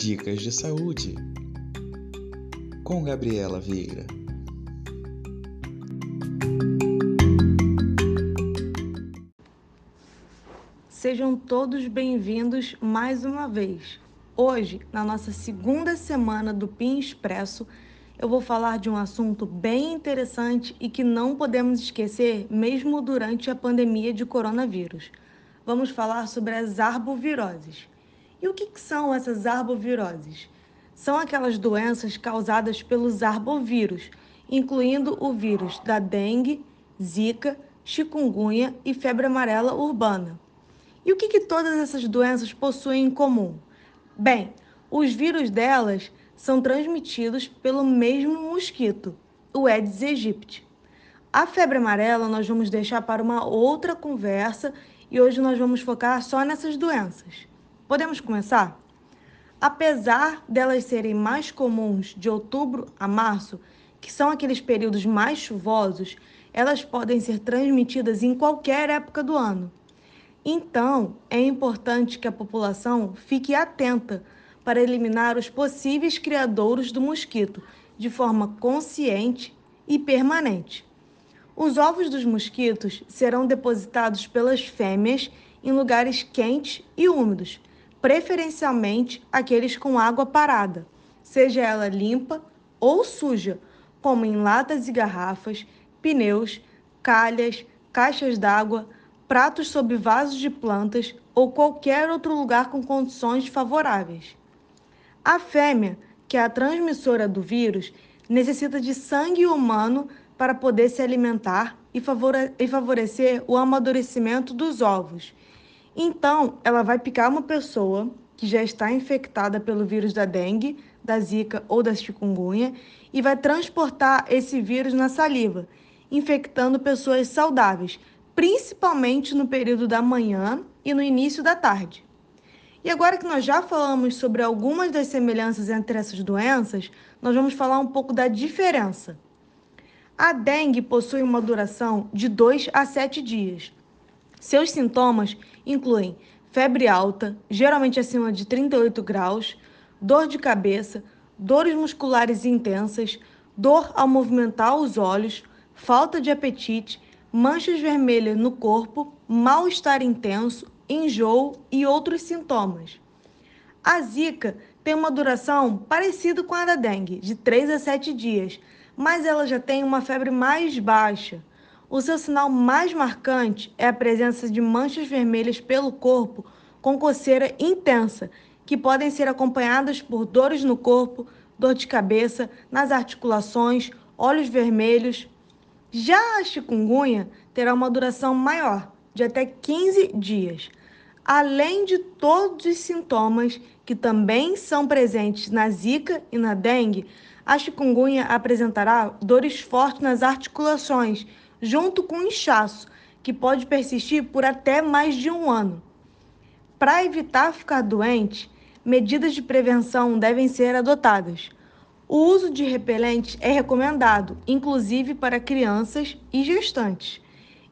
Dicas de Saúde com Gabriela Vieira. Sejam todos bem-vindos mais uma vez. Hoje, na nossa segunda semana do PIN Expresso, eu vou falar de um assunto bem interessante e que não podemos esquecer mesmo durante a pandemia de coronavírus. Vamos falar sobre as arboviroses. E o que, que são essas arboviroses? São aquelas doenças causadas pelos arbovírus, incluindo o vírus da dengue, zika, chikungunya e febre amarela urbana. E o que, que todas essas doenças possuem em comum? Bem, os vírus delas são transmitidos pelo mesmo mosquito, o Aedes aegypti. A febre amarela nós vamos deixar para uma outra conversa e hoje nós vamos focar só nessas doenças. Podemos começar? Apesar delas serem mais comuns de outubro a março, que são aqueles períodos mais chuvosos, elas podem ser transmitidas em qualquer época do ano. Então, é importante que a população fique atenta para eliminar os possíveis criadouros do mosquito de forma consciente e permanente. Os ovos dos mosquitos serão depositados pelas fêmeas em lugares quentes e úmidos, preferencialmente aqueles com água parada, seja ela limpa ou suja, como em latas e garrafas, pneus, calhas, caixas d'água, pratos sob vasos de plantas ou qualquer outro lugar com condições favoráveis. A fêmea, que é a transmissora do vírus, necessita de sangue humano para poder se alimentar e, favorecer o amadurecimento dos ovos. Então, ela vai picar uma pessoa que já está infectada pelo vírus da dengue, da zika ou da chikungunya e vai transportar esse vírus na saliva, infectando pessoas saudáveis, principalmente no período da manhã e no início da tarde. E agora que nós já falamos sobre algumas das semelhanças entre essas doenças, nós vamos falar um pouco da diferença. A dengue possui uma duração de 2 a 7 dias. Seus sintomas incluem febre alta, geralmente acima de 38 graus, dor de cabeça, dores musculares intensas, dor ao movimentar os olhos, falta de apetite, manchas vermelhas no corpo, mal-estar intenso, enjoo e outros sintomas. A zika tem uma duração parecida com a da dengue, de 3 a 7 dias, mas ela já tem uma febre mais baixa. O seu sinal mais marcante é a presença de manchas vermelhas pelo corpo com coceira intensa, que podem ser acompanhadas por dores no corpo, dor de cabeça, nas articulações, olhos vermelhos. Já a chikungunya terá uma duração maior, de até 15 dias além de todos os sintomas que também são presentes na zika e na dengue, a chikungunya apresentará dores fortes nas articulações, junto com inchaço, que pode persistir por até mais de um ano. Para evitar ficar doente, medidas de prevenção devem ser adotadas. O uso de repelentes é recomendado, inclusive para crianças e gestantes.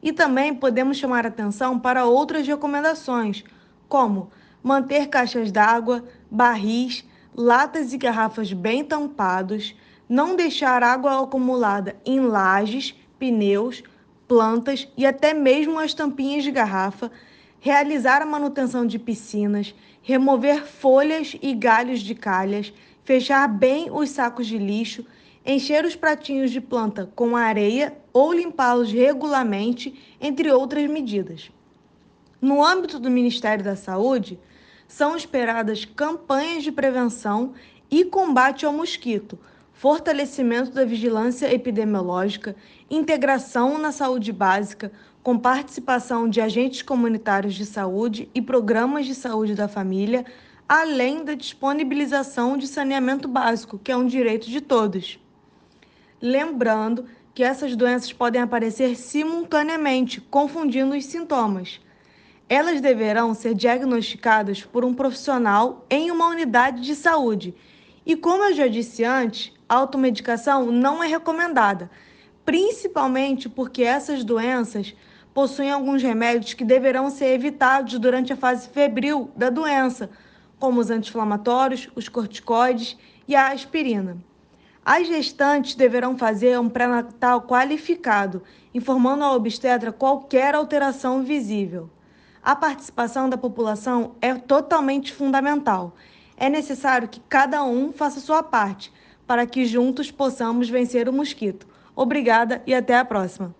E também podemos chamar atenção para outras recomendações, como manter caixas d'água, barris, latas e garrafas bem tampados, não deixar água acumulada em lajes, pneus, plantas e até mesmo as tampinhas de garrafa, realizar a manutenção de piscinas, remover folhas e galhos de calhas, fechar bem os sacos de lixo, encher os pratinhos de planta com areia ou limpá-los regularmente, entre outras medidas. No âmbito do Ministério da Saúde, são esperadas campanhas de prevenção e combate ao mosquito, fortalecimento da vigilância epidemiológica, integração na saúde básica, com participação de agentes comunitários de saúde e programas de saúde da família, além da disponibilização de saneamento básico, que é um direito de todos. Lembrando que essas doenças podem aparecer simultaneamente, confundindo os sintomas. Elas deverão ser diagnosticadas por um profissional em uma unidade de saúde. E como eu já disse antes, a automedicação não é recomendada, principalmente porque essas doenças possuem alguns remédios que deverão ser evitados durante a fase febril da doença, como os anti-inflamatórios, os corticoides e a aspirina. As gestantes deverão fazer um pré-natal qualificado, informando ao obstetra qualquer alteração visível. A participação da população é totalmente fundamental. É necessário que cada um faça sua parte para que juntos possamos vencer o mosquito. Obrigada e até a próxima!